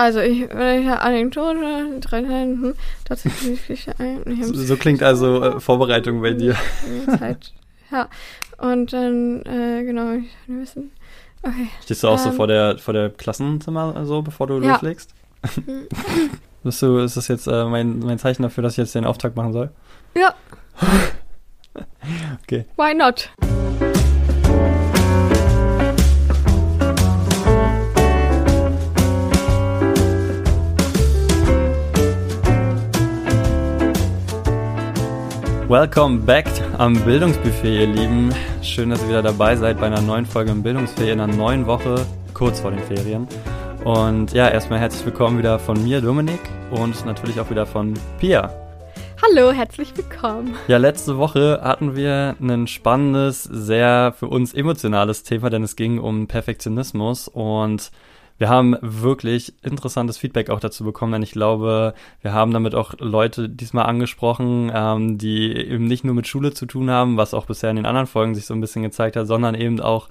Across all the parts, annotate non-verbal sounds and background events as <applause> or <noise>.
Also, ich, eine Anekdote, drei hm, tatsächlich so, so klingt also äh, Vorbereitung bei dir. <laughs> Zeit, ja. Und dann, äh, genau, ich wissen. Okay. Stehst du auch ähm, so vor der, vor der Klassenzimmer, so, bevor du ja. loslegst? <laughs> Bist du, ist das jetzt äh, mein, mein Zeichen dafür, dass ich jetzt den Auftrag machen soll? Ja. <laughs> okay. Why not? Welcome back am Bildungsbuffet, ihr Lieben. Schön, dass ihr wieder dabei seid bei einer neuen Folge im Bildungsbuffet in einer neuen Woche, kurz vor den Ferien. Und ja, erstmal herzlich willkommen wieder von mir, Dominik, und natürlich auch wieder von Pia. Hallo, herzlich willkommen. Ja, letzte Woche hatten wir ein spannendes, sehr für uns emotionales Thema, denn es ging um Perfektionismus und wir haben wirklich interessantes Feedback auch dazu bekommen, denn ich glaube, wir haben damit auch Leute diesmal angesprochen, ähm, die eben nicht nur mit Schule zu tun haben, was auch bisher in den anderen Folgen sich so ein bisschen gezeigt hat, sondern eben auch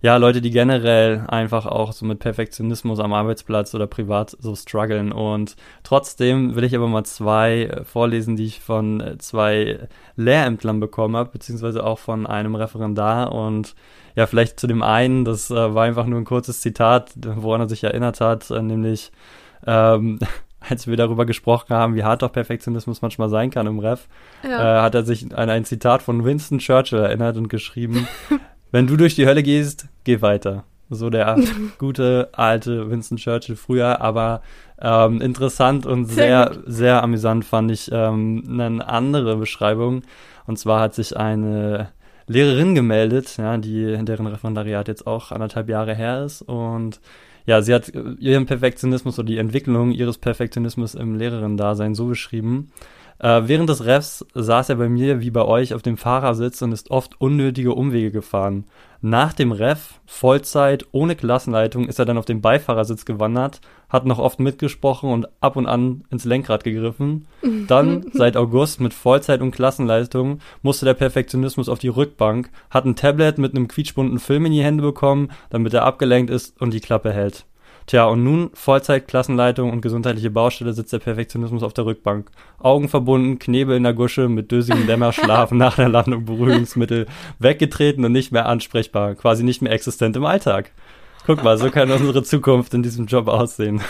ja, Leute, die generell einfach auch so mit Perfektionismus am Arbeitsplatz oder privat so strugglen. Und trotzdem will ich aber mal zwei vorlesen, die ich von zwei Lehrämtlern bekommen habe, beziehungsweise auch von einem Referendar. Und ja, vielleicht zu dem einen, das äh, war einfach nur ein kurzes Zitat, woran er sich erinnert hat, äh, nämlich ähm, <laughs> als wir darüber gesprochen haben, wie hart doch Perfektionismus manchmal sein kann im Ref, ja. äh, hat er sich an ein Zitat von Winston Churchill erinnert und geschrieben, <laughs> wenn du durch die Hölle gehst, geh weiter. So der <laughs> gute alte Winston Churchill früher, aber ähm, interessant und sehr, sehr, sehr amüsant fand ich ähm, eine andere Beschreibung. Und zwar hat sich eine Lehrerin gemeldet, ja, die, deren Referendariat jetzt auch anderthalb Jahre her ist. Und ja, sie hat ihren Perfektionismus oder die Entwicklung ihres Perfektionismus im Lehrerinnen-Dasein so beschrieben. Äh, während des Refs saß er bei mir wie bei euch auf dem Fahrersitz und ist oft unnötige Umwege gefahren. Nach dem Ref, Vollzeit, ohne Klassenleitung, ist er dann auf den Beifahrersitz gewandert, hat noch oft mitgesprochen und ab und an ins Lenkrad gegriffen. <laughs> Dann, seit August mit Vollzeit und Klassenleitung, musste der Perfektionismus auf die Rückbank, hat ein Tablet mit einem quietschbunten Film in die Hände bekommen, damit er abgelenkt ist und die Klappe hält. Tja, und nun Vollzeit, Klassenleitung und gesundheitliche Baustelle sitzt der Perfektionismus auf der Rückbank. Augen verbunden, Knebel in der Gusche, mit dösigem Dämmerschlaf <laughs> nach der Landung Beruhigungsmittel, weggetreten und nicht mehr ansprechbar, quasi nicht mehr existent im Alltag. Guck mal, so kann unsere Zukunft in diesem Job aussehen.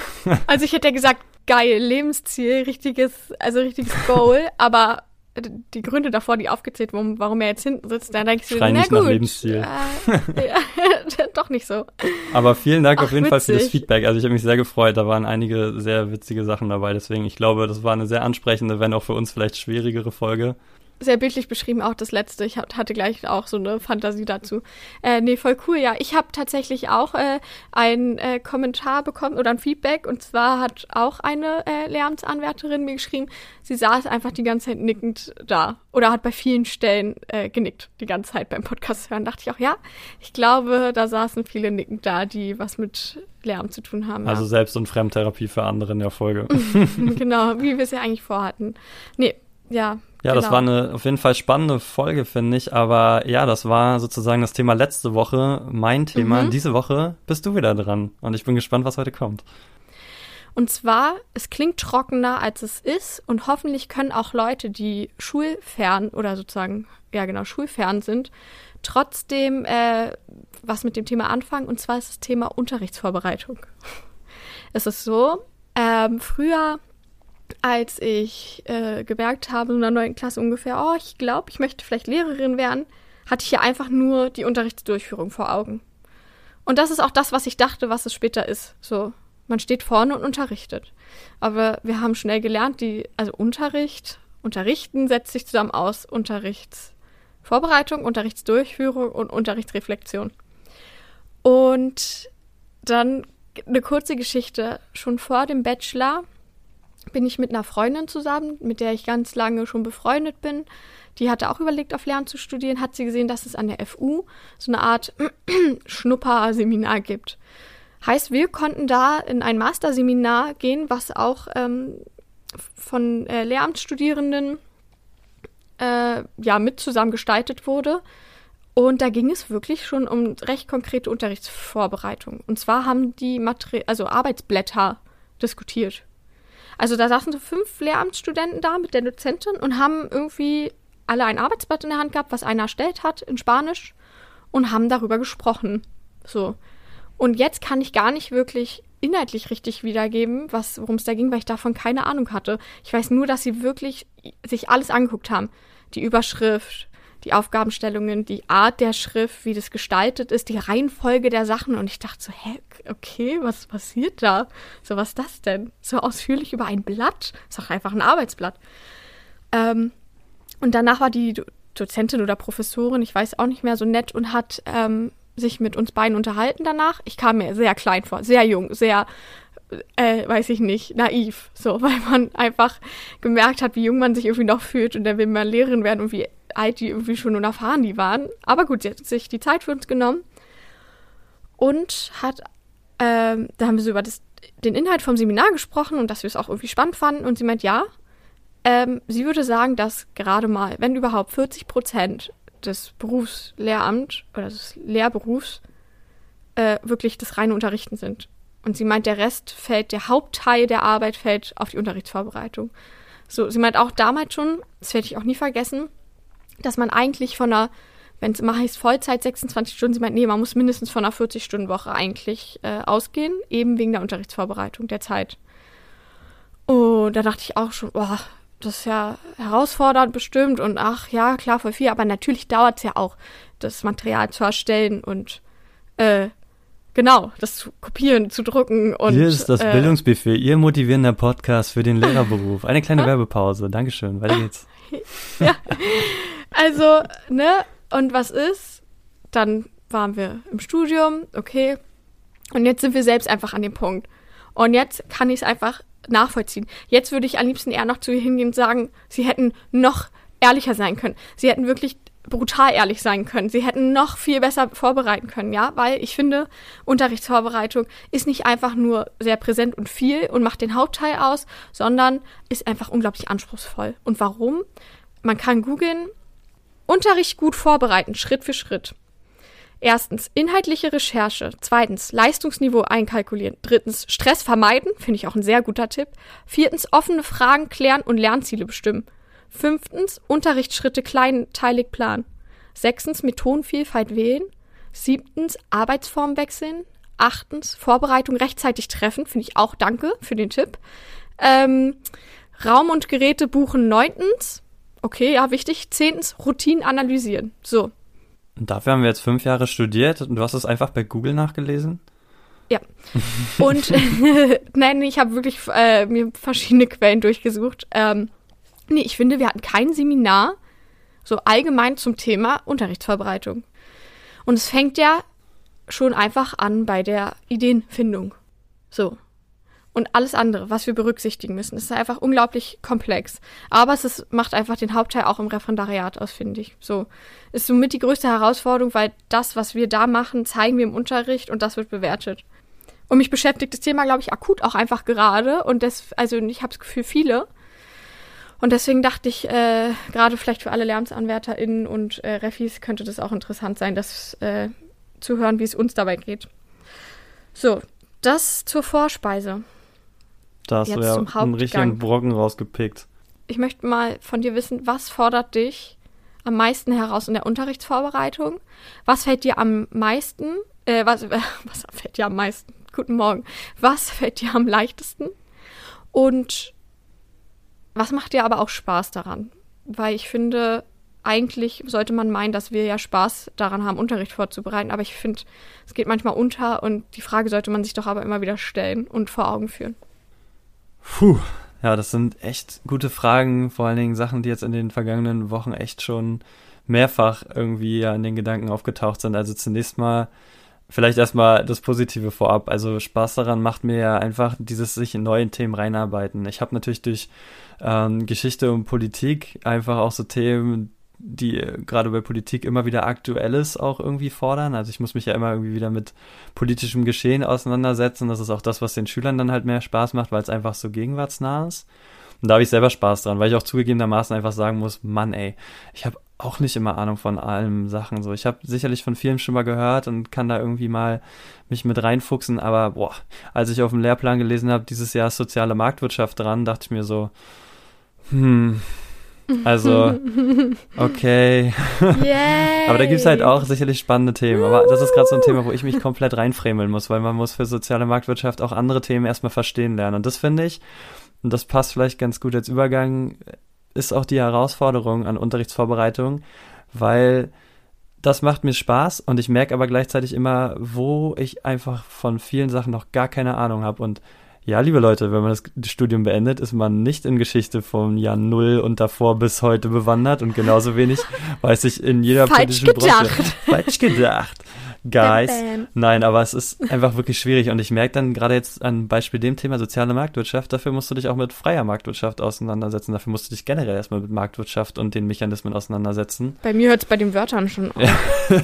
Also ich hätte ja gesagt, geil, Lebensziel, richtiges, also richtiges Goal, <laughs> aber die Gründe davor, die aufgezählt wurden, warum er jetzt hinten sitzt, dann denke ich Schrei na nicht gut. Nach Lebensziel. Äh, ja, <laughs> doch nicht so. Aber vielen Dank Ach, auf jeden witzig. Fall für das Feedback. Also ich habe mich sehr gefreut. Da waren einige sehr witzige Sachen dabei. Deswegen, ich glaube, das war eine sehr ansprechende, wenn auch für uns vielleicht schwierigere Folge sehr bildlich beschrieben, auch das letzte. Ich hatte gleich auch so eine Fantasie dazu. Äh, nee, voll cool. Ja, ich habe tatsächlich auch äh, einen äh, Kommentar bekommen oder ein Feedback. Und zwar hat auch eine äh, Lehramtsanwärterin mir geschrieben, sie saß einfach die ganze Zeit nickend da. Oder hat bei vielen Stellen äh, genickt, die ganze Zeit beim Podcast hören. Dachte ich auch, ja, ich glaube, da saßen viele nickend da, die was mit Lärm zu tun haben. Also ja. Selbst- und Fremdtherapie für andere in der Folge. <laughs> genau, wie wir es ja eigentlich vorhatten. Nee, ja, ja, genau. das war eine auf jeden Fall spannende Folge, finde ich. Aber ja, das war sozusagen das Thema letzte Woche, mein Thema. Mhm. Diese Woche bist du wieder dran. Und ich bin gespannt, was heute kommt. Und zwar, es klingt trockener, als es ist. Und hoffentlich können auch Leute, die schulfern oder sozusagen, ja genau, schulfern sind, trotzdem äh, was mit dem Thema anfangen. Und zwar ist das Thema Unterrichtsvorbereitung. <laughs> es ist so, ähm, früher als ich äh, gemerkt habe, in der neunten Klasse ungefähr, oh, ich glaube, ich möchte vielleicht Lehrerin werden, hatte ich ja einfach nur die Unterrichtsdurchführung vor Augen. Und das ist auch das, was ich dachte, was es später ist. So, man steht vorne und unterrichtet. Aber wir haben schnell gelernt, die, also Unterricht, Unterrichten setzt sich zusammen aus Unterrichtsvorbereitung, Unterrichtsdurchführung und Unterrichtsreflexion. Und dann eine kurze Geschichte. Schon vor dem Bachelor bin ich mit einer Freundin zusammen, mit der ich ganz lange schon befreundet bin. Die hatte auch überlegt, auf Lernen zu studieren, hat sie gesehen, dass es an der FU so eine Art <clears throat> Schnupperseminar gibt. Heißt, wir konnten da in ein Masterseminar gehen, was auch ähm, von äh, Lehramtsstudierenden äh, ja mit zusammen gestaltet wurde. Und da ging es wirklich schon um recht konkrete Unterrichtsvorbereitung. Und zwar haben die Materi also Arbeitsblätter diskutiert. Also da saßen so fünf Lehramtsstudenten da mit der Dozentin und haben irgendwie alle ein Arbeitsblatt in der Hand gehabt, was einer erstellt hat in Spanisch und haben darüber gesprochen. So. Und jetzt kann ich gar nicht wirklich inhaltlich richtig wiedergeben, worum es da ging, weil ich davon keine Ahnung hatte. Ich weiß nur, dass sie wirklich sich alles angeguckt haben. Die Überschrift, die Aufgabenstellungen, die Art der Schrift, wie das gestaltet ist, die Reihenfolge der Sachen. Und ich dachte so, hä, okay, was passiert da? So, was ist das denn? So ausführlich über ein Blatt? Ist doch einfach ein Arbeitsblatt. Ähm, und danach war die Dozentin oder Professorin, ich weiß auch nicht mehr, so nett und hat ähm, sich mit uns beiden unterhalten danach. Ich kam mir sehr klein vor, sehr jung, sehr, äh, weiß ich nicht, naiv. So, <laughs> weil man einfach gemerkt hat, wie jung man sich irgendwie noch fühlt und dann will man Lehrerin werden und wie alt die irgendwie schon unerfahren die waren. Aber gut, sie hat sich die Zeit für uns genommen und hat, ähm, da haben wir so über das, den Inhalt vom Seminar gesprochen und dass wir es auch irgendwie spannend fanden. Und sie meint, ja, ähm, sie würde sagen, dass gerade mal, wenn überhaupt 40 Prozent des Berufslehramt oder des Lehrberufs äh, wirklich das reine Unterrichten sind. Und sie meint, der Rest fällt, der Hauptteil der Arbeit fällt auf die Unterrichtsvorbereitung. So, sie meint auch damals schon, das werde ich auch nie vergessen, dass man eigentlich von einer, wenn es immer heißt Vollzeit 26 Stunden, sie meint, nee, man muss mindestens von einer 40-Stunden-Woche eigentlich äh, ausgehen, eben wegen der Unterrichtsvorbereitung, der Zeit. Und da dachte ich auch schon, boah, das ist ja herausfordernd bestimmt und ach ja, klar, voll viel, aber natürlich dauert es ja auch, das Material zu erstellen und äh, genau, das zu kopieren, zu drucken und. Hier ist das äh, Bildungsbuffet, Ihr motivierender Podcast für den <laughs> Lehrerberuf. Eine kleine Werbepause, Dankeschön, weiter geht's. <laughs> ja, also, ne, und was ist? Dann waren wir im Studium, okay, und jetzt sind wir selbst einfach an dem Punkt. Und jetzt kann ich es einfach nachvollziehen. Jetzt würde ich am liebsten eher noch zu ihr hingehen und sagen, sie hätten noch ehrlicher sein können. Sie hätten wirklich brutal ehrlich sein können. Sie hätten noch viel besser vorbereiten können, ja, weil ich finde, Unterrichtsvorbereitung ist nicht einfach nur sehr präsent und viel und macht den Hauptteil aus, sondern ist einfach unglaublich anspruchsvoll. Und warum? Man kann googeln, Unterricht gut vorbereiten, Schritt für Schritt. Erstens inhaltliche Recherche. Zweitens Leistungsniveau einkalkulieren. Drittens Stress vermeiden, finde ich auch ein sehr guter Tipp. Viertens offene Fragen klären und Lernziele bestimmen. Fünftens Unterrichtsschritte kleinteilig planen. Sechstens Methodenvielfalt wählen. Siebtens Arbeitsform wechseln. Achtens Vorbereitung rechtzeitig treffen, finde ich auch danke für den Tipp. Ähm, Raum und Geräte buchen. Neuntens Okay, ja, wichtig. Zehntens, Routinen analysieren. So, und dafür haben wir jetzt fünf Jahre studiert und du hast es einfach bei Google nachgelesen? Ja. <laughs> Und <laughs> nein, ich habe wirklich äh, mir verschiedene Quellen durchgesucht. Ähm, nee, ich finde, wir hatten kein Seminar so allgemein zum Thema Unterrichtsvorbereitung. Und es fängt ja schon einfach an bei der Ideenfindung. So und alles andere, was wir berücksichtigen müssen. Es ist einfach unglaublich komplex. Aber es ist, macht einfach den Hauptteil auch im Referendariat aus, finde ich. So ist somit die größte Herausforderung, weil das, was wir da machen, zeigen wir im Unterricht und das wird bewertet. Und mich beschäftigt das Thema, glaube ich, akut auch einfach gerade. Und das, also ich habe das Gefühl, viele. Und deswegen dachte ich, äh, gerade vielleicht für alle LernsanwärterInnen und äh, Refis könnte das auch interessant sein, das äh, zu hören, wie es uns dabei geht. So, das zur Vorspeise. Da hast Jetzt du ja einen richtigen Brocken rausgepickt. Ich möchte mal von dir wissen, was fordert dich am meisten heraus in der Unterrichtsvorbereitung? Was fällt dir am meisten, äh, was, äh, <laughs> was fällt dir am meisten? Guten Morgen. Was fällt dir am leichtesten? Und was macht dir aber auch Spaß daran? Weil ich finde, eigentlich sollte man meinen, dass wir ja Spaß daran haben, Unterricht vorzubereiten. Aber ich finde, es geht manchmal unter und die Frage sollte man sich doch aber immer wieder stellen und vor Augen führen. Puh, ja, das sind echt gute Fragen, vor allen Dingen Sachen, die jetzt in den vergangenen Wochen echt schon mehrfach irgendwie ja in den Gedanken aufgetaucht sind. Also zunächst mal vielleicht erstmal das Positive vorab. Also Spaß daran macht mir ja einfach dieses sich in neuen Themen reinarbeiten. Ich habe natürlich durch ähm, Geschichte und Politik einfach auch so Themen, die gerade bei Politik immer wieder Aktuelles auch irgendwie fordern. Also ich muss mich ja immer irgendwie wieder mit politischem Geschehen auseinandersetzen. Das ist auch das, was den Schülern dann halt mehr Spaß macht, weil es einfach so gegenwartsnah ist. Und da habe ich selber Spaß dran, weil ich auch zugegebenermaßen einfach sagen muss, Mann, ey, ich habe auch nicht immer Ahnung von allen Sachen. So, ich habe sicherlich von vielen schon mal gehört und kann da irgendwie mal mich mit reinfuchsen. Aber boah, als ich auf dem Lehrplan gelesen habe, dieses Jahr ist soziale Marktwirtschaft dran, dachte ich mir so, hm, also, okay. <laughs> Aber da gibt's halt auch sicherlich spannende Themen. Aber das ist gerade so ein Thema, wo ich mich komplett reinfremeln muss, weil man muss für soziale Marktwirtschaft auch andere Themen erstmal verstehen lernen. Und das finde ich, und das passt vielleicht ganz gut als Übergang, ist auch die Herausforderung an Unterrichtsvorbereitung, weil das macht mir Spaß und ich merke aber gleichzeitig immer, wo ich einfach von vielen Sachen noch gar keine Ahnung habe. Und ja, liebe Leute, wenn man das Studium beendet, ist man nicht in Geschichte vom Jahr Null und davor bis heute bewandert und genauso wenig <laughs> weiß ich in jeder Falsch politischen gedacht. Branche. Falsch gedacht. Guys. Nein, aber es ist einfach wirklich schwierig und ich merke dann gerade jetzt an Beispiel dem Thema soziale Marktwirtschaft, dafür musst du dich auch mit freier Marktwirtschaft auseinandersetzen, dafür musst du dich generell erstmal mit Marktwirtschaft und den Mechanismen auseinandersetzen. Bei mir hört es bei den Wörtern schon auf. <laughs>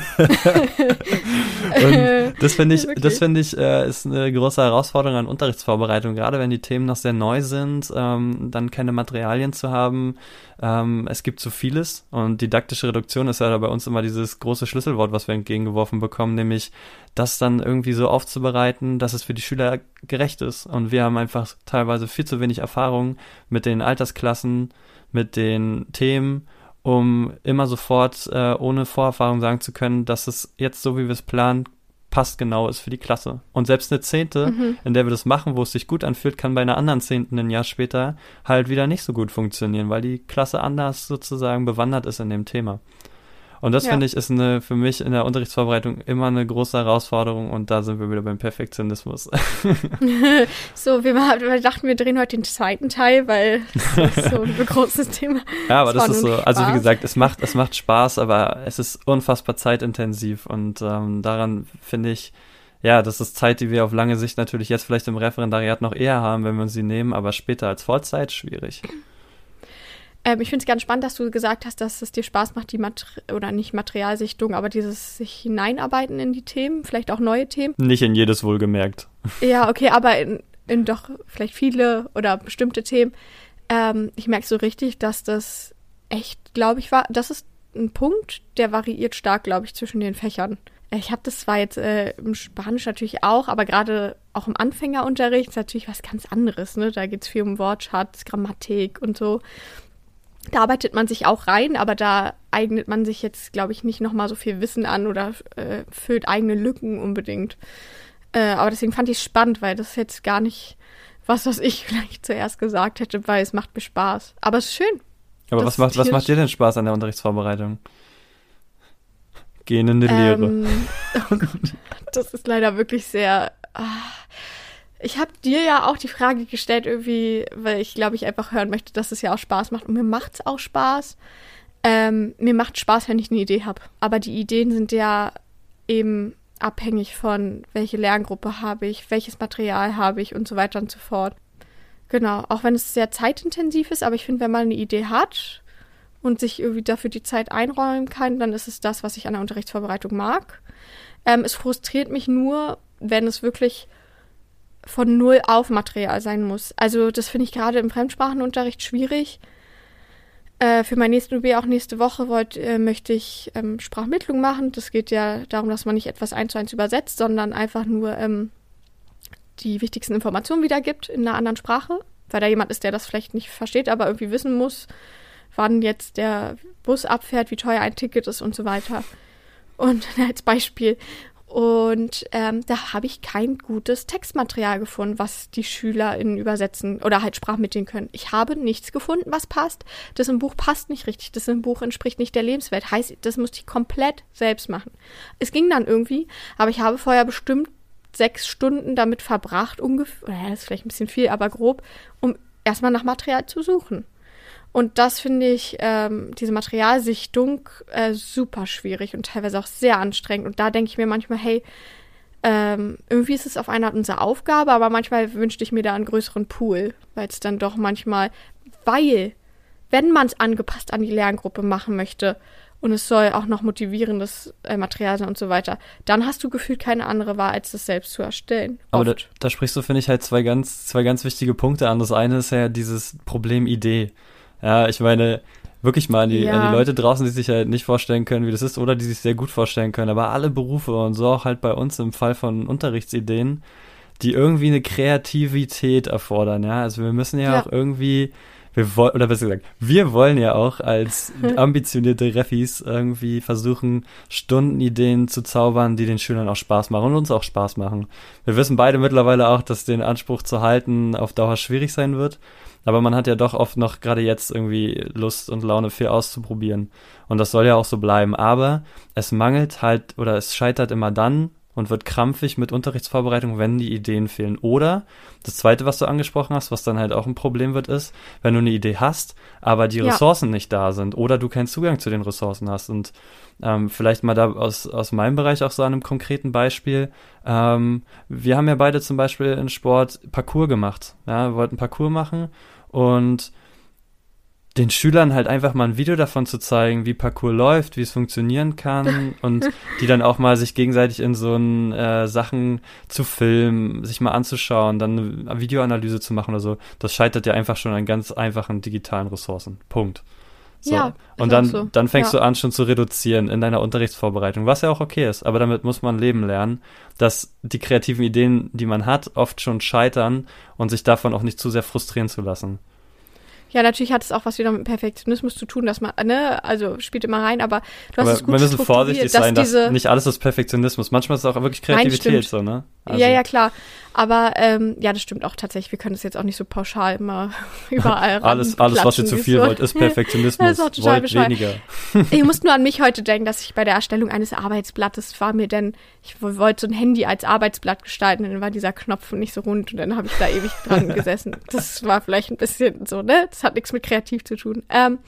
Und das finde ich, das finde ich, äh, ist eine große Herausforderung an Unterrichtsvorbereitung, gerade wenn die Themen noch sehr neu sind, ähm, dann keine Materialien zu haben, ähm, es gibt so vieles und didaktische Reduktion ist ja bei uns immer dieses große Schlüsselwort, was wir entgegengeworfen bekommen, nämlich das dann irgendwie so aufzubereiten, dass es für die Schüler gerecht ist. Und wir haben einfach teilweise viel zu wenig Erfahrung mit den Altersklassen, mit den Themen um immer sofort äh, ohne Vorerfahrung sagen zu können, dass es jetzt so, wie wir es planen, passt genau ist für die Klasse. Und selbst eine Zehnte, mhm. in der wir das machen, wo es sich gut anfühlt, kann bei einer anderen Zehnten ein Jahr später halt wieder nicht so gut funktionieren, weil die Klasse anders sozusagen bewandert ist in dem Thema. Und das ja. finde ich ist eine, für mich in der Unterrichtsvorbereitung immer eine große Herausforderung und da sind wir wieder beim Perfektionismus. <laughs> so, wir, wir, dachten, wir drehen heute den zweiten Teil, weil das ist so ein <laughs> großes Thema. Ja, aber das, das ist so, also wie gesagt, es macht, es macht Spaß, aber es ist unfassbar zeitintensiv und ähm, daran finde ich, ja, das ist Zeit, die wir auf lange Sicht natürlich jetzt vielleicht im Referendariat noch eher haben, wenn wir sie nehmen, aber später als Vollzeit schwierig. Ähm, ich finde es ganz spannend, dass du gesagt hast, dass es dir Spaß macht, die Mater oder nicht Materialsichtung, aber dieses sich hineinarbeiten in die Themen, vielleicht auch neue Themen. Nicht in jedes wohlgemerkt. <laughs> Ja, okay, aber in, in doch vielleicht viele oder bestimmte Themen. Ähm, ich merke so richtig, dass das echt, glaube ich, war, das ist ein Punkt, der variiert stark, glaube ich, zwischen den Fächern. Ich habe das zwar jetzt äh, im Spanisch natürlich auch, aber gerade auch im Anfängerunterricht ist natürlich was ganz anderes. Ne? Da geht es viel um Wortschatz, Grammatik und so. Da arbeitet man sich auch rein, aber da eignet man sich jetzt, glaube ich, nicht nochmal so viel Wissen an oder äh, füllt eigene Lücken unbedingt. Äh, aber deswegen fand ich es spannend, weil das jetzt gar nicht was, was ich <laughs> vielleicht zuerst gesagt hätte, weil es macht mir Spaß. Aber es ist schön. Aber was macht, was macht dir denn Spaß an der Unterrichtsvorbereitung? Gehen in die Lehre. Ähm, oh <laughs> Gott, das ist leider wirklich sehr. Ah, ich habe dir ja auch die Frage gestellt, irgendwie, weil ich glaube, ich einfach hören möchte, dass es ja auch Spaß macht. Und mir macht es auch Spaß. Ähm, mir macht Spaß, wenn ich eine Idee habe. Aber die Ideen sind ja eben abhängig von, welche Lerngruppe habe ich, welches Material habe ich und so weiter und so fort. Genau, auch wenn es sehr zeitintensiv ist, aber ich finde, wenn man eine Idee hat und sich irgendwie dafür die Zeit einräumen kann, dann ist es das, was ich an der Unterrichtsvorbereitung mag. Ähm, es frustriert mich nur, wenn es wirklich von null auf Material sein muss. Also das finde ich gerade im Fremdsprachenunterricht schwierig. Äh, für mein nächsten UB auch nächste Woche wollt, äh, möchte ich ähm, Sprachmittlung machen. Das geht ja darum, dass man nicht etwas eins zu eins übersetzt, sondern einfach nur ähm, die wichtigsten Informationen wiedergibt in einer anderen Sprache, weil da jemand ist, der das vielleicht nicht versteht, aber irgendwie wissen muss, wann jetzt der Bus abfährt, wie teuer ein Ticket ist und so weiter. Und <laughs> als Beispiel und ähm, da habe ich kein gutes Textmaterial gefunden, was die SchülerInnen übersetzen oder halt Sprachmitteln können. Ich habe nichts gefunden, was passt. Das im Buch passt nicht richtig. Das im Buch entspricht nicht der Lebenswelt. Heißt, das musste ich komplett selbst machen. Es ging dann irgendwie, aber ich habe vorher bestimmt sechs Stunden damit verbracht, ungefähr, das ist vielleicht ein bisschen viel, aber grob, um erstmal nach Material zu suchen. Und das finde ich, ähm, diese Materialsichtung, äh, super schwierig und teilweise auch sehr anstrengend. Und da denke ich mir manchmal, hey, ähm, irgendwie ist es auf eine Art unsere Aufgabe, aber manchmal wünschte ich mir da einen größeren Pool, weil es dann doch manchmal, weil, wenn man es angepasst an die Lerngruppe machen möchte und es soll auch noch motivierendes äh, Material sein und so weiter, dann hast du gefühlt keine andere Wahl, als das selbst zu erstellen. Aber da, da, sprichst du, finde ich, halt zwei ganz, zwei ganz wichtige Punkte an. Das eine ist ja dieses Problem Idee. Ja, ich meine, wirklich mal an die, Ja. an die Leute draußen, die sich halt nicht vorstellen können, wie das ist, oder die sich sehr gut vorstellen können. Aber alle Berufe und so auch halt bei uns im Fall von Unterrichtsideen, die irgendwie eine Kreativität erfordern, ja. Also wir müssen ja, Ja. auch irgendwie, wir wollen, oder besser gesagt, wir wollen ja auch als <laughs> ambitionierte Refis irgendwie versuchen, Stundenideen zu zaubern, die den Schülern auch Spaß machen und uns auch Spaß machen. Wir wissen beide mittlerweile auch, dass den Anspruch zu halten auf Dauer schwierig sein wird. Aber man hat ja doch oft noch gerade jetzt irgendwie Lust und Laune viel auszuprobieren. Und das soll ja auch so bleiben. Aber es mangelt halt oder es scheitert immer dann und wird krampfig mit Unterrichtsvorbereitung, wenn die Ideen fehlen. Oder das zweite, was du angesprochen hast, was dann halt auch ein Problem wird, ist, wenn du eine Idee hast, aber die Ja. Ressourcen nicht da sind oder du keinen Zugang zu den Ressourcen hast. Und ähm, vielleicht mal da aus, aus meinem Bereich auch so an einem konkreten Beispiel. Ähm, wir haben ja beide zum Beispiel in Sport Parcours gemacht. Ja, wir wollten Parcours machen und den Schülern halt einfach mal ein Video davon zu zeigen, wie Parcours läuft, wie es funktionieren kann <laughs> und die dann auch mal sich gegenseitig in so einen, äh, Sachen zu filmen, sich mal anzuschauen, dann eine Videoanalyse zu machen oder so. Das scheitert ja einfach schon an ganz einfachen digitalen Ressourcen. Punkt. So. Ja, und dann, so. dann fängst Ja. du an, schon zu reduzieren in deiner Unterrichtsvorbereitung, was ja auch okay ist. Aber damit muss man leben lernen, dass die kreativen Ideen, die man hat, oft schon scheitern und sich davon auch nicht zu sehr frustrieren zu lassen. Ja, natürlich hat es auch was wieder mit Perfektionismus zu tun, dass man, ne, also spielt immer rein, aber du hast Aber es gut wir müssen vorsichtig dass sein, dass diese, nicht alles ist Perfektionismus. Manchmal ist es auch wirklich Kreativität, stimmt. so, ne? Also, ja, ja, klar. Aber ähm, ja, das stimmt auch tatsächlich. Wir können es jetzt auch nicht so pauschal immer <laughs> überall alles, alles, was ihr zu viel so. wollt, ist Perfektionismus. <laughs> Das ist auch total wollt bescheuert. weniger. <laughs> Ich muss nur an mich heute denken, dass ich bei der Erstellung eines Arbeitsblattes war mir denn, ich wollte so ein Handy als Arbeitsblatt gestalten, und dann war dieser Knopf nicht so rund und dann habe ich da ewig dran gesessen. Das war vielleicht ein bisschen so, ne? Das hat nichts mit kreativ zu tun. Ähm,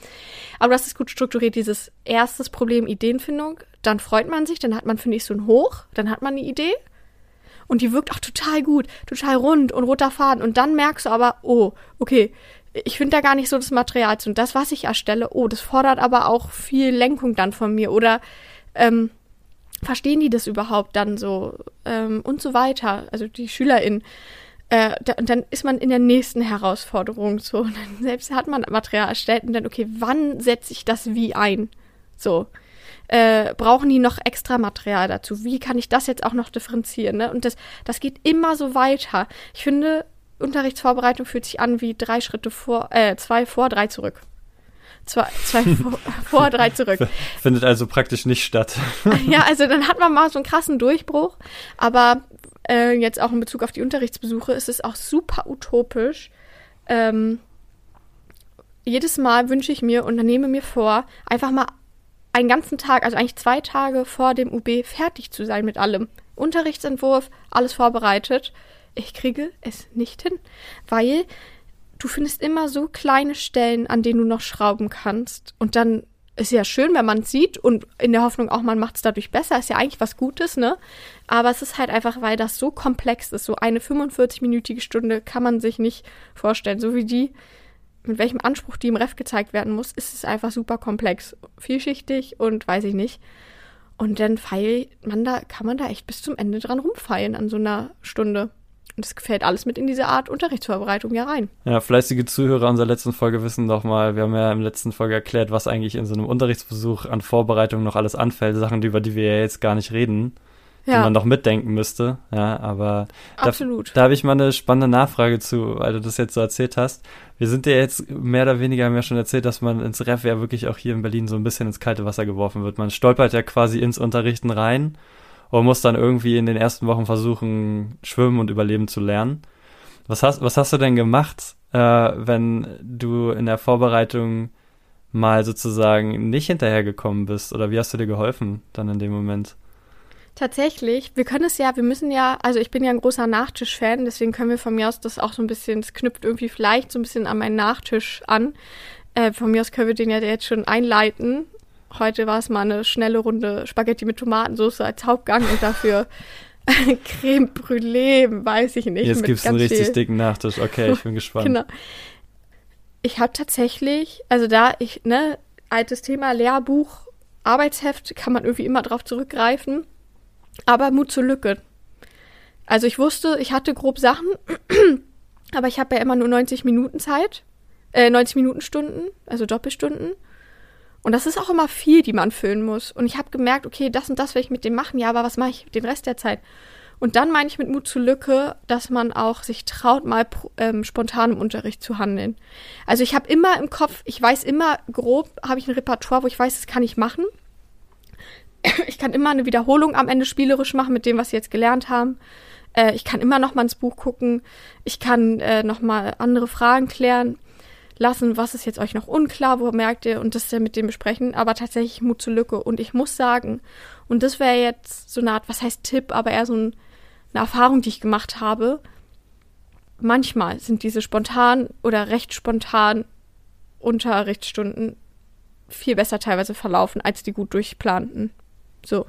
aber das ist gut strukturiert, dieses erstes Problem Ideenfindung, dann freut man sich, dann hat man, finde ich, so ein Hoch, dann hat man eine Idee und die wirkt auch total gut, total rund und roter Faden. Und dann merkst du aber, oh, okay, ich finde da gar nicht so das Material zu. Und das, was ich erstelle, oh, das fordert aber auch viel Lenkung dann von mir. Oder ähm, verstehen die das überhaupt dann so ähm, und so weiter. Also die SchülerInnen. Äh, da, und dann ist man in der nächsten Herausforderung so. <laughs> Und dann selbst hat man Material erstellt und dann, okay, wann setze ich das wie ein? So äh, brauchen die noch extra Material dazu? Wie kann ich das jetzt auch noch differenzieren? Ne? Und das, das geht immer so weiter. Ich finde, Unterrichtsvorbereitung fühlt sich an wie drei Schritte vor, äh, zwei vor, drei zurück. Zwei, zwei <laughs> vor, vor, drei zurück. Findet also praktisch nicht statt. <laughs> Ja, also dann hat man mal so einen krassen Durchbruch. Aber äh, jetzt auch in Bezug auf die Unterrichtsbesuche ist es auch super utopisch. Ähm, jedes Mal wünsche ich mir und nehme mir vor, einfach mal einen ganzen Tag, also eigentlich zwei Tage vor dem UB fertig zu sein mit allem. Unterrichtsentwurf, alles vorbereitet. Ich kriege es nicht hin, weil du findest immer so kleine Stellen, an denen du noch schrauben kannst. Und dann ist ja schön, wenn man es sieht und in der Hoffnung auch, man macht es dadurch besser. Ist ja eigentlich was Gutes, ne? Aber es ist halt einfach, weil das so komplex ist. So eine 45-minütige Stunde kann man sich nicht vorstellen. So wie die, mit welchem Anspruch die im Ref gezeigt werden muss, ist es einfach super komplex. Vielschichtig und weiß ich nicht. Und dann feilt man da, kann man da echt bis zum Ende dran rumfeilen an so einer Stunde. Und das fällt alles mit in diese Art Unterrichtsvorbereitung ja rein. Ja, fleißige Zuhörer unserer letzten Folge wissen doch mal, wir haben ja der letzten Folge erklärt, was eigentlich in so einem Unterrichtsbesuch an Vorbereitung noch alles anfällt. Sachen, über die wir ja jetzt gar nicht reden, die Ja, man noch mitdenken müsste. Ja, aber da, absolut. da habe ich mal eine spannende Nachfrage zu, weil du das jetzt so erzählt hast. Wir sind ja jetzt mehr oder weniger, haben ja schon erzählt, dass man ins Ref ja wirklich auch hier in Berlin so ein bisschen ins kalte Wasser geworfen wird. Man stolpert ja quasi ins Unterrichten rein und muss dann irgendwie in den ersten Wochen versuchen, schwimmen und überleben zu lernen. Was hast, was hast du denn gemacht, äh, wenn du in der Vorbereitung mal sozusagen nicht hinterhergekommen bist? Oder wie hast du dir geholfen dann in dem Moment? Tatsächlich, wir können es ja, wir müssen ja, also ich bin ja ein großer Nachtisch-Fan, deswegen können wir von mir aus das auch so ein bisschen, es knüpft irgendwie vielleicht so ein bisschen an meinen Nachtisch an. Äh, von mir aus können wir den ja jetzt schon einleiten. Heute war es mal eine schnelle Runde Spaghetti mit Tomatensauce als Hauptgang und dafür <laughs> Creme Brûlée, weiß ich nicht. Jetzt mit gibt's einen richtig viel- dicken Nachtisch. Okay, ich bin <laughs> gespannt. Genau. Ich habe tatsächlich, also da ich, ne, altes Thema, Lehrbuch, Arbeitsheft, kann man irgendwie immer drauf zurückgreifen. Aber Mut zur Lücke. Also ich wusste, ich hatte grob Sachen, <clears throat> aber ich habe ja immer nur 90 Minuten Zeit, äh, 90 Minuten Stunden, also Doppelstunden. Und das ist auch immer viel, die man füllen muss. Und ich habe gemerkt, okay, das und das will ich mit dem machen, ja, aber was mache ich den Rest der Zeit? Und dann meine ich mit Mut zur Lücke, dass man auch sich traut, mal ähm, spontan im Unterricht zu handeln. Also ich habe immer im Kopf, ich weiß immer grob, habe ich ein Repertoire, wo ich weiß, das kann ich machen. <coughs> Ich kann immer eine Wiederholung am Ende spielerisch machen mit dem, was sie jetzt gelernt haben. Äh, ich kann immer noch mal ins Buch gucken. Ich kann äh, noch mal andere Fragen klären lassen, was ist jetzt euch noch unklar, wo merkt ihr und das ja mit dem besprechen, aber tatsächlich Mut zur Lücke. Und ich muss sagen, und das wäre jetzt so eine Art, was heißt Tipp, aber eher so ein eine Erfahrung, die ich gemacht habe. Manchmal sind diese spontan oder recht spontan Unterrichtsstunden viel besser teilweise verlaufen als die gut durchplanten. So.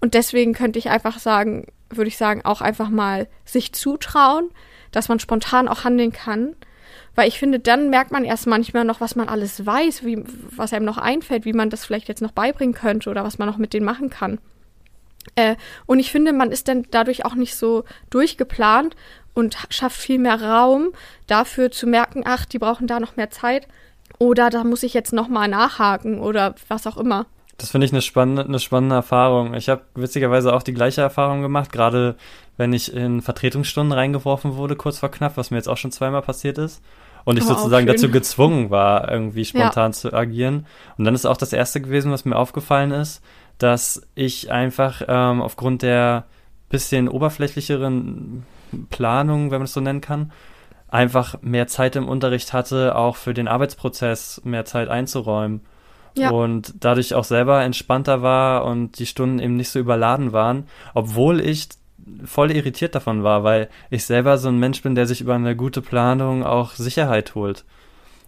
Und deswegen könnte ich einfach sagen, würde ich sagen, auch einfach mal sich zutrauen, dass man spontan auch handeln kann. Weil ich finde, dann merkt man erst manchmal noch, was man alles weiß, wie, was einem noch einfällt, wie man das vielleicht jetzt noch beibringen könnte oder was man noch mit denen machen kann. Äh, und ich finde, man ist dann dadurch auch nicht so durchgeplant und schafft viel mehr Raum dafür zu merken, ach, die brauchen da noch mehr Zeit oder da muss ich jetzt noch mal nachhaken oder was auch immer. Das finde ich eine spannende, eine spannende Erfahrung. Ich habe witzigerweise auch die gleiche Erfahrung gemacht, gerade wenn ich in Vertretungsstunden reingeworfen wurde, kurz vor knapp, was mir jetzt auch schon zweimal passiert ist. Und ich sozusagen dazu gezwungen war, irgendwie spontan ja. zu agieren. Und dann ist auch das erste gewesen, was mir aufgefallen ist, dass ich einfach ähm, aufgrund der bisschen oberflächlicheren Planung, wenn man es so nennen kann, einfach mehr Zeit im Unterricht hatte, auch für den Arbeitsprozess mehr Zeit einzuräumen. Ja. Und dadurch auch selber entspannter war und die Stunden eben nicht so überladen waren, obwohl ich voll irritiert davon war, weil ich selber so ein Mensch bin, der sich über eine gute Planung auch Sicherheit holt.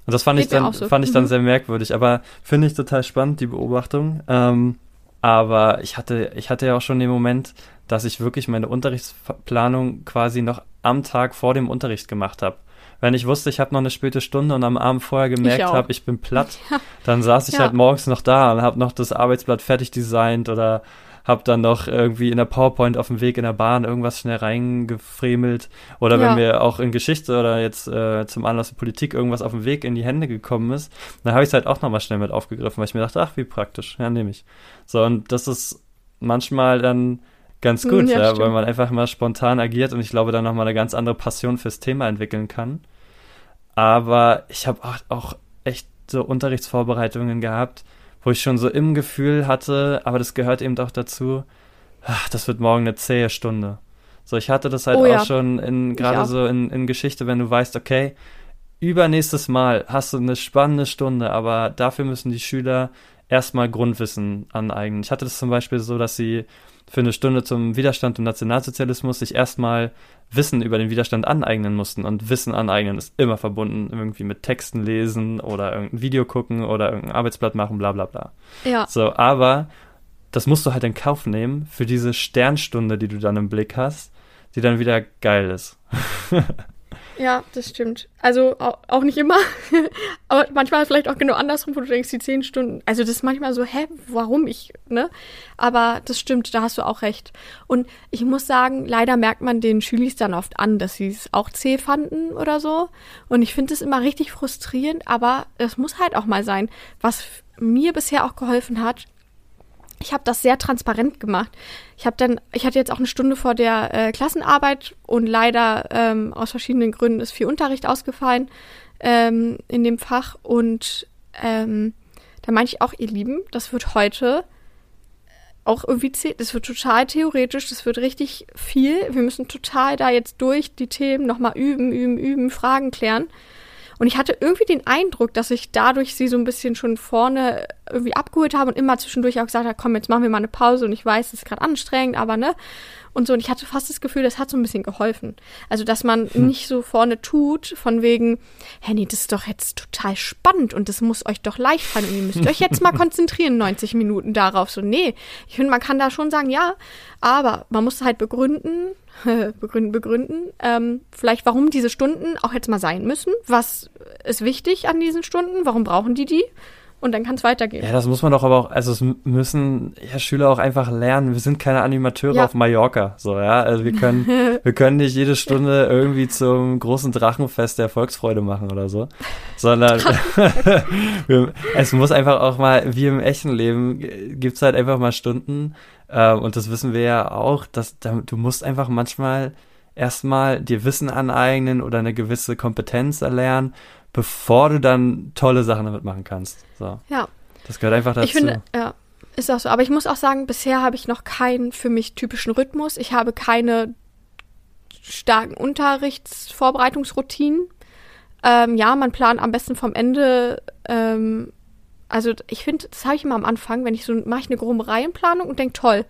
Und das fand Geht ich dann, so. fand ich dann mhm. sehr merkwürdig, aber finde ich total spannend, die Beobachtung. Ähm, aber ich hatte, ich hatte ja auch schon den Moment, dass ich wirklich meine Unterrichtsplanung quasi noch am Tag vor dem Unterricht gemacht habe. Wenn ich wusste, ich habe noch eine späte Stunde und am Abend vorher gemerkt habe, ich bin platt, <laughs> ja. dann saß ich ja. halt morgens noch da und habe noch das Arbeitsblatt fertig designt oder habe dann noch irgendwie in der PowerPoint auf dem Weg in der Bahn irgendwas schnell reingefremelt. Oder ja. wenn mir auch in Geschichte oder jetzt äh, zum Anlass der Politik irgendwas auf dem Weg in die Hände gekommen ist, dann habe ich es halt auch nochmal schnell mit aufgegriffen, weil ich mir dachte, ach, wie praktisch, ja, nehme ich. So, und das ist manchmal dann ganz gut, ja, ja weil man einfach mal spontan agiert und ich glaube, dann nochmal eine ganz andere Passion fürs Thema entwickeln kann. Aber ich habe auch, auch echt so Unterrichtsvorbereitungen gehabt, wo ich schon so im Gefühl hatte, aber das gehört eben auch dazu, ach, das wird morgen eine zähe Stunde. So, ich hatte das halt oh, auch ja. schon in, gerade so in, in Geschichte, wenn du weißt, okay, übernächstes Mal hast du eine spannende Stunde, aber dafür müssen die Schüler erstmal Grundwissen aneignen. Ich hatte das zum Beispiel so, dass sie für eine Stunde zum Widerstand im Nationalsozialismus sich erstmal Wissen über den Widerstand aneignen mussten. Und Wissen aneignen ist immer verbunden irgendwie mit Texten lesen oder irgendein Video gucken oder irgendein Arbeitsblatt machen, bla bla bla. Ja. So, aber das musst du halt in Kauf nehmen für diese Sternstunde, die du dann im Blick hast, die dann wieder geil ist. <laughs> Ja, das stimmt. Also auch nicht immer, <laughs> aber manchmal vielleicht auch genau andersrum, wo du denkst, die zehn Stunden. Also das ist manchmal so, hä, warum ich, ne? Aber das stimmt, da hast du auch recht. Und ich muss sagen, leider merkt man den Schülis dann oft an, dass sie es auch zäh fanden oder so. Und ich finde es immer richtig frustrierend, aber es muss halt auch mal sein. Was mir bisher auch geholfen hat, ich habe das sehr transparent gemacht. Ich habe dann, ich hatte jetzt auch eine Stunde vor der äh, Klassenarbeit und leider ähm, aus verschiedenen Gründen ist viel Unterricht ausgefallen ähm, in dem Fach und ähm, da meinte ich auch, ihr Lieben, das wird heute auch irgendwie, das wird total theoretisch, das wird richtig viel. Wir müssen total da jetzt durch die Themen nochmal üben, üben, üben, Fragen klären. Und ich hatte irgendwie den Eindruck, dass ich dadurch sie so ein bisschen schon vorne irgendwie abgeholt habe und immer zwischendurch auch gesagt habe, komm, jetzt machen wir mal eine Pause und ich weiß, es ist gerade anstrengend, aber ne, und so. Und ich hatte fast das Gefühl, das hat so ein bisschen geholfen. Also, dass man hm. nicht so vorne tut, von wegen, hey, nee, das ist doch jetzt total spannend und das muss euch doch leicht fallen und ihr müsst euch jetzt mal <laughs> konzentrieren, 90 Minuten darauf. So, nee, ich finde, man kann da schon sagen, ja, aber man muss halt begründen, <laughs> begründen, begründen, ähm, vielleicht warum diese Stunden auch jetzt mal sein müssen. Was ist wichtig an diesen Stunden? Warum brauchen die die? Und dann kann es weitergehen. Ja, das muss man doch aber auch, also es müssen ja Schüler auch einfach lernen. Wir sind keine Animateure ja. auf Mallorca, so, ja. Also wir können, <laughs> wir können nicht jede Stunde irgendwie zum großen Drachenfest der Volksfreude machen oder so, sondern <laughs> es muss einfach auch mal, wie im echten Leben, gibt's halt einfach mal Stunden, äh, und das wissen wir ja auch, dass du musst einfach manchmal erstmal dir Wissen aneignen oder eine gewisse Kompetenz erlernen bevor du dann tolle Sachen damit machen kannst. So. Ja. Das gehört einfach dazu. Ich finde, ja, ist auch so. Aber ich muss auch sagen, bisher habe ich noch keinen für mich typischen Rhythmus. Ich habe keine starken Unterrichtsvorbereitungsroutinen. Ähm, ja, man plant am besten vom Ende ähm, also ich finde, das habe ich immer am Anfang, wenn ich so mache ich eine grobe Reihenplanung und denke, toll.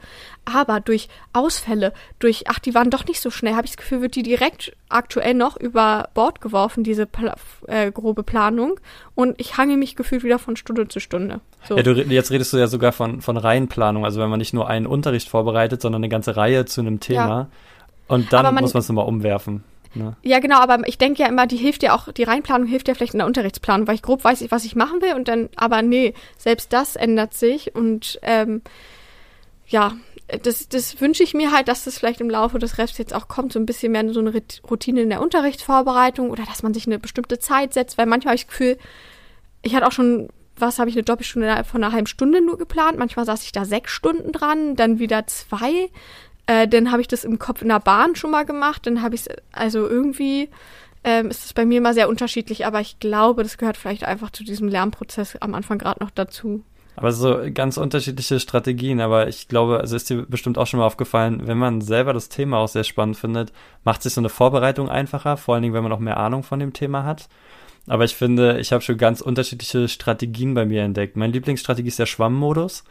Aber durch Ausfälle, durch, ach, die waren doch nicht so schnell, habe ich das Gefühl, wird die direkt aktuell noch über Bord geworfen, diese Pla äh, grobe Planung. Und ich hange mich gefühlt wieder von Stunde zu Stunde. So. Ja, du, jetzt redest du ja sogar von, von Reihenplanung, also wenn man nicht nur einen Unterricht vorbereitet, sondern eine ganze Reihe zu einem Thema. Ja. Und dann man, muss man es nochmal umwerfen. Ne? Ja, genau, aber ich denke ja immer, die hilft ja auch, die Reinplanung hilft ja vielleicht in der Unterrichtsplanung, weil ich grob weiß, was ich machen will und dann, aber nee, selbst das ändert sich und ähm, ja, das, das wünsche ich mir halt, dass das vielleicht im Laufe des Refs jetzt auch kommt, so ein bisschen mehr so eine Routine in der Unterrichtsvorbereitung oder dass man sich eine bestimmte Zeit setzt, weil manchmal habe ich das Gefühl, ich hatte auch schon, was habe ich eine Doppelstunde von einer halben Stunde nur geplant, manchmal saß ich da sechs Stunden dran, dann wieder zwei, äh, dann habe ich das im Kopf in der Bahn schon mal gemacht. Dann habe ich es, also irgendwie ähm, ist es bei mir immer sehr unterschiedlich, aber ich glaube, das gehört vielleicht einfach zu diesem Lernprozess am Anfang gerade noch dazu. Aber so ganz unterschiedliche Strategien, aber ich glaube, also ist dir bestimmt auch schon mal aufgefallen, wenn man selber das Thema auch sehr spannend findet, macht sich so eine Vorbereitung einfacher, vor allen Dingen, wenn man auch mehr Ahnung von dem Thema hat. Aber ich finde, ich habe schon ganz unterschiedliche Strategien bei mir entdeckt. Meine Lieblingsstrategie ist der Schwammmodus.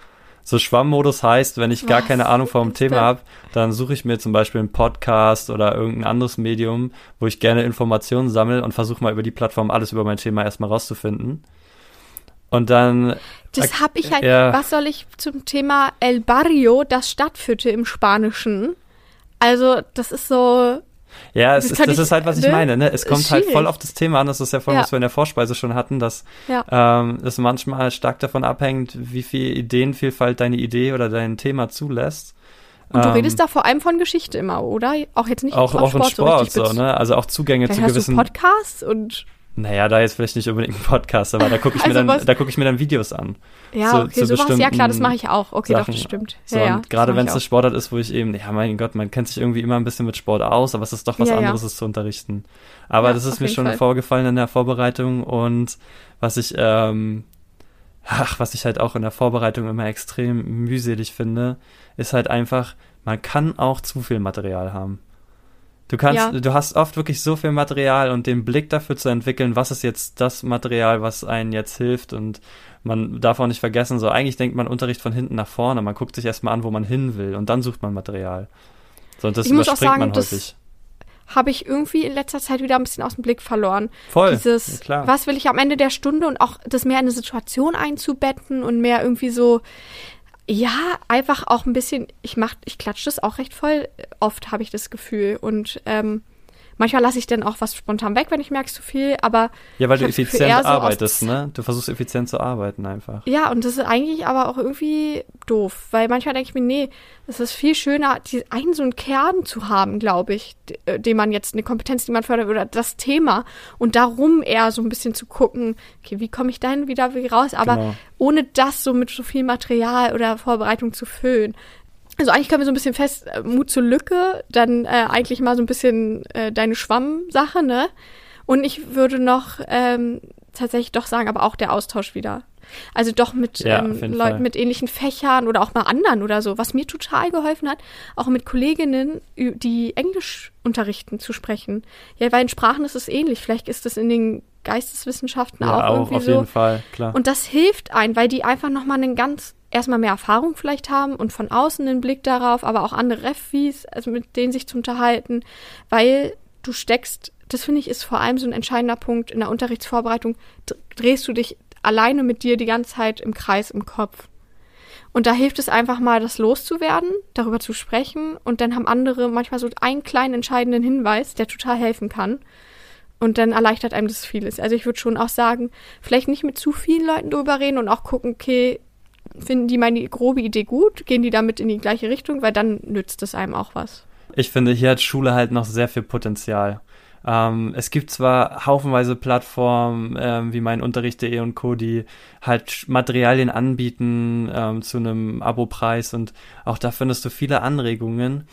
So Schwammmodus heißt, wenn ich gar Was? keine Ahnung vom Thema habe, dann suche ich mir zum Beispiel einen Podcast oder irgendein anderes Medium, wo ich gerne Informationen sammle und versuche mal über die Plattform alles über mein Thema erstmal rauszufinden. Und dann. Das habe ich halt. Ja. Was soll ich zum Thema El Barrio, das Stadtviertel im Spanischen? Also, das ist so. Ja, es ist, das ich, ist halt, was ich ne? meine. Ne? Es kommt halt voll auf das Thema an. Das ist ja voll, ja. was wir in der Vorspeise schon hatten, dass ja. ähm, es manchmal stark davon abhängt, wie viel Ideenvielfalt deine Idee oder dein Thema zulässt. Und du ähm, redest da vor allem von Geschichte immer, oder? Auch jetzt nicht auch, auch Sport, in Sport so, so ne? Also auch Zugänge Vielleicht zu gewissen Podcasts und naja, da jetzt vielleicht nicht unbedingt ein Podcast, aber da gucke ich, also mir dann, da guck ich mir dann Videos an. Ja, so, okay, sowas, ja klar, das mache ich auch. Okay, Sachen. doch, das stimmt. So, ja, und gerade wenn es eine Sportart ist, wo ich eben, ja, mein Gott, man kennt sich irgendwie immer ein bisschen mit Sport aus, aber es ist doch was ja, anderes, ja. es zu unterrichten. Aber das ist mir schon Fall. vorgefallen in der Vorbereitung und was ich, ähm, ach, was ich halt auch in der Vorbereitung immer extrem mühselig finde, ist halt einfach, man kann auch zu viel Material haben. Du kannst, ja. du hast oft wirklich so viel Material und den Blick dafür zu entwickeln, was ist jetzt das Material, was einen jetzt hilft und man darf auch nicht vergessen, so eigentlich denkt man Unterricht von hinten nach vorne, man guckt sich erstmal an, wo man hin will und dann sucht man Material. So, und das ich überspringt sagen, man häufig. Habe ich irgendwie in letzter Zeit wieder ein bisschen aus dem Blick verloren. Voll. Dieses, ja, was will ich am Ende der Stunde und auch das mehr in eine Situation einzubetten und mehr irgendwie so, ja, einfach auch ein bisschen, ich mach, ich klatsche das auch recht voll, oft habe ich das Gefühl. Und ähm, Manchmal lasse ich dann auch was spontan weg, wenn ich merke, zu viel, aber. Ja, weil du effizient arbeitest, so ne? Du versuchst effizient zu arbeiten einfach. Ja, und das ist eigentlich aber auch irgendwie doof, weil manchmal denke ich mir, nee, es ist viel schöner, die, einen so einen Kern zu haben, glaube ich, äh, den man jetzt, eine Kompetenz, die man fördert, oder das Thema und darum eher so ein bisschen zu gucken, okay, wie komme ich dahin wieder raus, aber genau. ohne das so mit so viel Material oder Vorbereitung zu füllen. Also eigentlich können wir so ein bisschen fest, äh, Mut zur Lücke, dann äh, eigentlich mal so ein bisschen äh, deine Schwammsache, ne? Und ich würde noch ähm, tatsächlich doch sagen, aber auch der Austausch wieder. Also doch mit ja, ähm, Leuten Fall. mit ähnlichen Fächern oder auch mal anderen oder so. Was mir total geholfen hat, auch mit Kolleginnen, die Englisch unterrichten, zu sprechen. Ja, weil in Sprachen ist es ähnlich. Vielleicht ist es in den Geisteswissenschaften ja, auch, auch irgendwie auf so. jeden Fall, klar. Und das hilft ein, weil die einfach nochmal einen ganz erstmal mehr Erfahrung vielleicht haben und von außen den Blick darauf, aber auch andere Refis, also mit denen sich zu unterhalten, weil du steckst, das finde ich ist vor allem so ein entscheidender Punkt in der Unterrichtsvorbereitung, drehst du dich alleine mit dir die ganze Zeit im Kreis im Kopf. Und da hilft es einfach mal, das loszuwerden, darüber zu sprechen und dann haben andere manchmal so einen kleinen entscheidenden Hinweis, der total helfen kann. Und dann erleichtert einem das vieles. Also ich würde schon auch sagen, vielleicht nicht mit zu vielen Leuten drüber reden und auch gucken, okay, finden die meine grobe Idee gut? Gehen die damit in die gleiche Richtung? Weil dann nützt es einem auch was. Ich finde, hier hat Schule halt noch sehr viel Potenzial. Ähm, es gibt zwar haufenweise Plattformen ähm, wie mein Unterricht.de und Co., die halt Materialien anbieten ähm, zu einem Abo-Preis und auch da findest du viele Anregungen.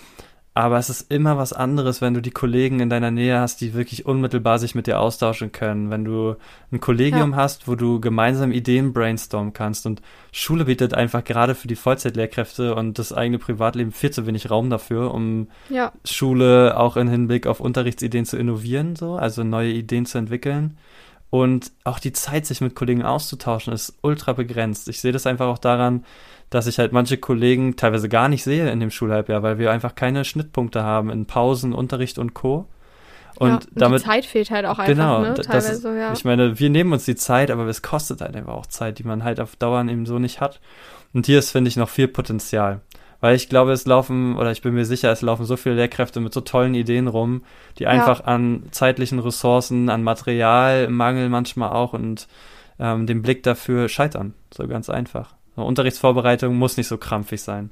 Aber es ist immer was anderes, wenn du die Kollegen in deiner Nähe hast, die wirklich unmittelbar sich mit dir austauschen können. Wenn du ein Kollegium ja. hast, wo du gemeinsam Ideen brainstormen kannst. Und Schule bietet einfach gerade für die Vollzeitlehrkräfte und das eigene Privatleben viel zu wenig Raum dafür, um ja. Schule auch im Hinblick auf Unterrichtsideen zu innovieren, so, also neue Ideen zu entwickeln. Und auch die Zeit, sich mit Kollegen auszutauschen, ist ultra begrenzt. Ich sehe das einfach auch daran, dass ich halt manche Kollegen teilweise gar nicht sehe in dem Schulhalbjahr, weil wir einfach keine Schnittpunkte haben in Pausen, Unterricht und Co. Und, ja, und damit, die Zeit fehlt halt auch einfach, genau, ne? Teilweise, das, ja. Ich meine, wir nehmen uns die Zeit, aber es kostet halt einfach auch Zeit, die man halt auf Dauer eben so nicht hat. Und hier ist, finde ich, noch viel Potenzial. Weil ich glaube, es laufen, oder ich bin mir sicher, es laufen so viele Lehrkräfte mit so tollen Ideen rum, die einfach ja. an zeitlichen Ressourcen, an Materialmangel manchmal auch und ähm, dem Blick dafür scheitern. So ganz einfach. Unterrichtsvorbereitung muss nicht so krampfig sein.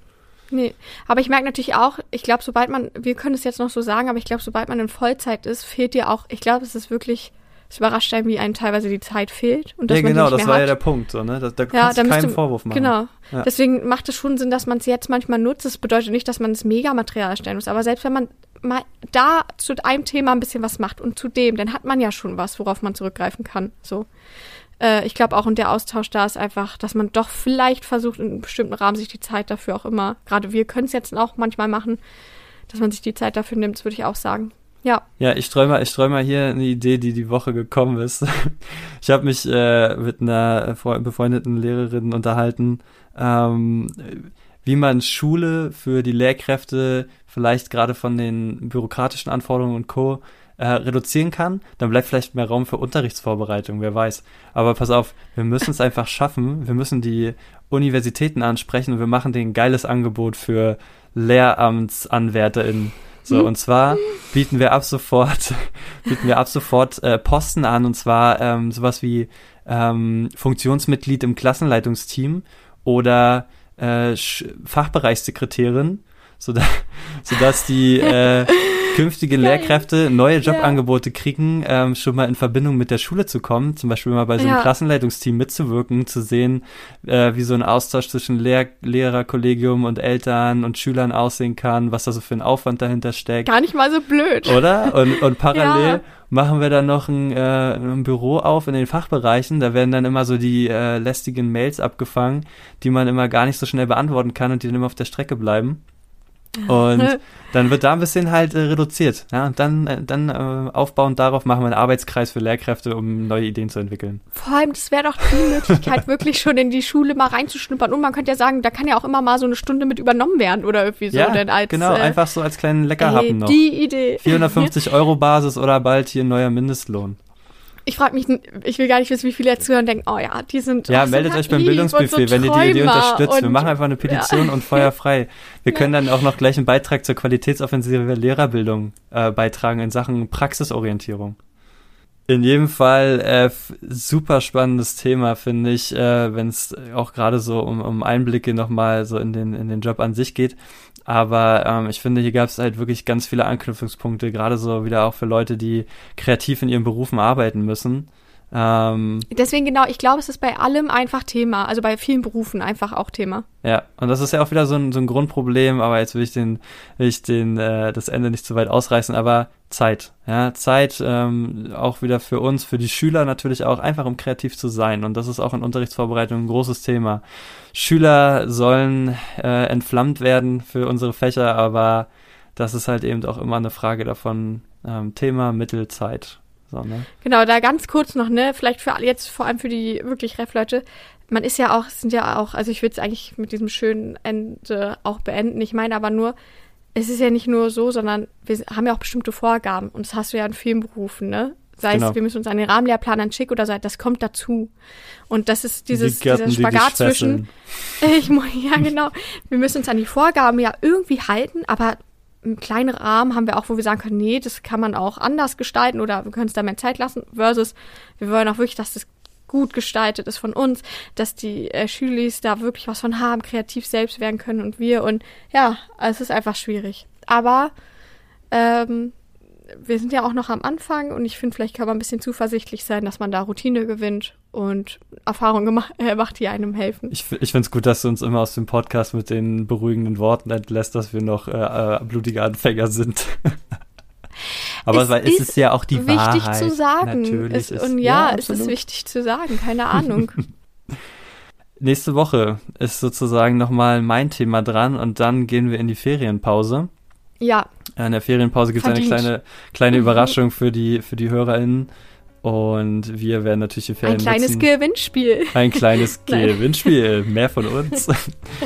Nee, aber ich merke natürlich auch, ich glaube, sobald man, wir können es jetzt noch so sagen, aber ich glaube, sobald man in Vollzeit ist, fehlt dir auch, ich glaube, es ist wirklich, es überrascht einem, wie einem teilweise die Zeit fehlt. Und dass ja, genau, das war hat. ja der Punkt, so, ne? Da, da ja, kannst du keinen Vorwurf machen. Genau. Ja. Deswegen macht es schon Sinn, dass man es jetzt manchmal nutzt. Das bedeutet nicht, dass man das Megamaterial erstellen muss, aber selbst wenn man mal da zu einem Thema ein bisschen was macht und zu dem, dann hat man ja schon was, worauf man zurückgreifen kann. So äh, ich glaube auch und der Austausch da ist einfach, dass man doch vielleicht versucht, in einem bestimmten Rahmen sich die Zeit dafür auch immer, gerade wir können es jetzt auch manchmal machen, dass man sich die Zeit dafür nimmt, würde ich auch sagen. Ja. Ja, ich streue mal, ich streue hier eine Idee, die die Woche gekommen ist. <laughs> Ich habe mich äh, mit einer befreundeten Lehrerin unterhalten, ähm, wie man Schule für die Lehrkräfte vielleicht gerade von den bürokratischen Anforderungen und Co äh, reduzieren kann, dann bleibt vielleicht mehr Raum für Unterrichtsvorbereitung, wer weiß. Aber pass auf, wir müssen es einfach schaffen. Wir müssen die Universitäten ansprechen und wir machen denen ein geiles Angebot für LehramtsanwärterInnen. So, und zwar bieten wir ab sofort, <laughs> bieten wir ab sofort äh, Posten an, und zwar ähm, sowas wie ähm, Funktionsmitglied im Klassenleitungsteam oder äh, Fachbereichssekretärin, sodass, <laughs> sodass die äh, künftige Lehrkräfte neue Jobangebote ja. kriegen, ähm, schon mal in Verbindung mit der Schule zu kommen, zum Beispiel mal bei so einem ja. Klassenleitungsteam mitzuwirken, zu sehen, äh, wie so ein Austausch zwischen Lehr Lehrerkollegium und Eltern und Schülern aussehen kann, was da so für ein Aufwand dahinter steckt. Gar nicht mal so blöd. Oder? Und, und <laughs> parallel ja. machen wir dann noch ein, äh, ein Büro auf in den Fachbereichen. Da werden dann immer so die äh, lästigen Mails abgefangen, die man immer gar nicht so schnell beantworten kann und die dann immer auf der Strecke bleiben. Und <laughs> dann wird da ein bisschen halt äh, reduziert. Ja, und dann, äh, dann äh, aufbauend darauf machen wir einen Arbeitskreis für Lehrkräfte, um neue Ideen zu entwickeln. Vor allem, das wäre doch die Möglichkeit, <laughs> wirklich schon in die Schule mal reinzuschnuppern. Und man könnte ja sagen, da kann ja auch immer mal so eine Stunde mit übernommen werden oder irgendwie so. Ja, denn als, genau, äh, einfach so als kleinen Leckerhappen noch. Die Idee. 450 Euro Basis oder bald hier ein neuer Mindestlohn ich frage mich, ich will gar nicht wissen, wie viele jetzt zuhören und denken, oh ja, die sind. Ja, meldet so euch beim Bildungsbuffet, so wenn ihr die Idee unterstützt. Wir machen einfach eine Petition ja. und Feuer frei. Wir ja. können dann auch noch gleich einen Beitrag zur Qualitätsoffensive Lehrerbildung äh, beitragen in Sachen Praxisorientierung. In jedem Fall äh, super spannendes Thema, finde ich, äh, wenn es auch gerade so um, um Einblicke nochmal so in den, in den Job an sich geht. Aber ähm, ich finde, hier gab es halt wirklich ganz viele Anknüpfungspunkte, gerade so wieder auch für Leute, die kreativ in ihren Berufen arbeiten müssen. Ähm, Deswegen genau, ich glaube, es ist bei allem einfach Thema, also bei vielen Berufen einfach auch Thema. Ja, und das ist ja auch wieder so ein, so ein Grundproblem, aber jetzt will ich den, will ich den, äh, das Ende nicht zu weit ausreißen, aber Zeit, ja, Zeit ähm, auch wieder für uns, für die Schüler natürlich auch, einfach um kreativ zu sein und das ist auch in Unterrichtsvorbereitung ein großes Thema. Schüler sollen äh, entflammt werden für unsere Fächer, aber das ist halt eben auch immer eine Frage davon, ähm, Thema, Mittel, Zeit. So, ne? Genau, da ganz kurz noch, ne, vielleicht für jetzt vor allem für die wirklich Ref-Leute. Man ist ja auch, sind ja auch, also ich würde es eigentlich mit diesem schönen Ende auch beenden. Ich meine aber nur, es ist ja nicht nur so, sondern wir haben ja auch bestimmte Vorgaben und das hast du ja in vielen Berufen, ne? Sei genau. es, wir müssen uns an den Rahmenlehrplan anschicken oder sei, das kommt dazu. Und das ist dieses, die Gärten, dieser Spagat zwischen, <laughs> ich, ja genau, wir müssen uns an die Vorgaben ja irgendwie halten, aber einen kleinen Rahmen haben wir auch, wo wir sagen können, nee, das kann man auch anders gestalten oder wir können es da mehr Zeit lassen, versus wir wollen auch wirklich, dass das gut gestaltet ist von uns, dass die äh, Schülis da wirklich was von haben, kreativ selbst werden können und wir und ja, es ist einfach schwierig. Aber ähm, wir sind ja auch noch am Anfang und ich finde, vielleicht kann man ein bisschen zuversichtlich sein, dass man da Routine gewinnt und Erfahrungen äh, macht, die einem helfen. Ich, ich finde es gut, dass du uns immer aus dem Podcast mit den beruhigenden Worten entlässt, dass wir noch äh, äh, blutige Anfänger sind. <laughs> Aber es, es ist, ist ja auch die wichtig Wahrheit. Wichtig zu sagen. Natürlich es, und ja, ja es ist wichtig zu sagen, keine Ahnung. <laughs> <laughs> Nächste Woche ist sozusagen nochmal mein Thema dran und dann gehen wir in die Ferienpause. Ja. In der Ferienpause gibt es eine kleine, kleine Überraschung für die, für die HörerInnen. Und wir werden natürlich die Ferien Ein kleines nutzen. Gewinnspiel. Ein kleines <laughs> Gewinnspiel. Mehr von uns.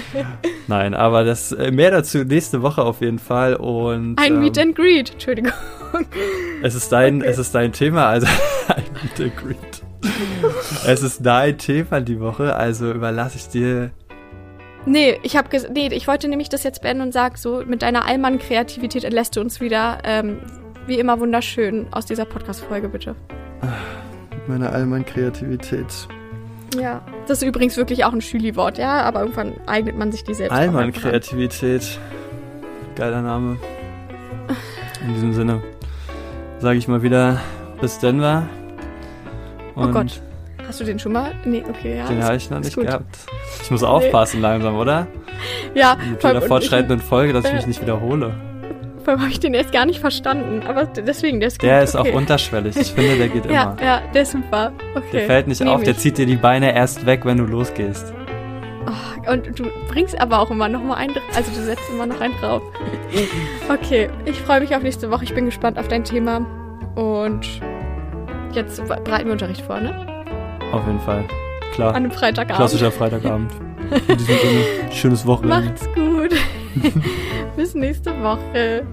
<laughs> Nein, aber das äh, mehr dazu nächste Woche auf jeden Fall. Und, ein ähm, Meet and Greet. Entschuldigung. <laughs> Es ist dein, okay. es ist dein Thema, also ein Meet and Greet. es ist dein Thema die Woche, also überlasse ich dir Nee, ich habe nee, ich wollte nämlich das jetzt beenden und sag so, mit deiner Allmann-Kreativität entlässt du uns wieder ähm, wie immer wunderschön aus dieser Podcast-Folge, bitte. Mit meiner Allmann-Kreativität. Ja, das ist übrigens wirklich auch ein Schüli-Wort, ja, aber irgendwann eignet man sich die selbst. Allmann-Kreativität. Geiler Name. In diesem Sinne sage ich mal wieder bis Denver. Und oh Gott. Hast du den schon mal? Nee, okay, ja. Den habe ich noch nicht gut. gehabt. Ich muss aufpassen nee. langsam, oder? Ja. Mit jeder fortschreitenden Folge, dass ich <laughs> mich nicht wiederhole. Allem habe ich den jetzt gar nicht verstanden, aber deswegen, der ist gut. Der ist okay. auch unterschwellig. Ich finde, der geht <laughs> ja, immer. Ja, der ist super. Okay. Der fällt nicht Nehm auf, der zieht dir die Beine erst weg, wenn du losgehst. Oh, und du bringst aber auch immer noch mal einen, also du setzt immer noch einen drauf. <laughs> Okay, ich freue mich auf nächste Woche. Ich bin gespannt auf dein Thema. Und jetzt bereiten wir Unterricht vor, ne? Auf jeden Fall. Klar. An einem Freitagabend. Klassischer Freitagabend. In diesem Sinne, schönes Wochenende. Macht's gut. <laughs> Bis nächste Woche.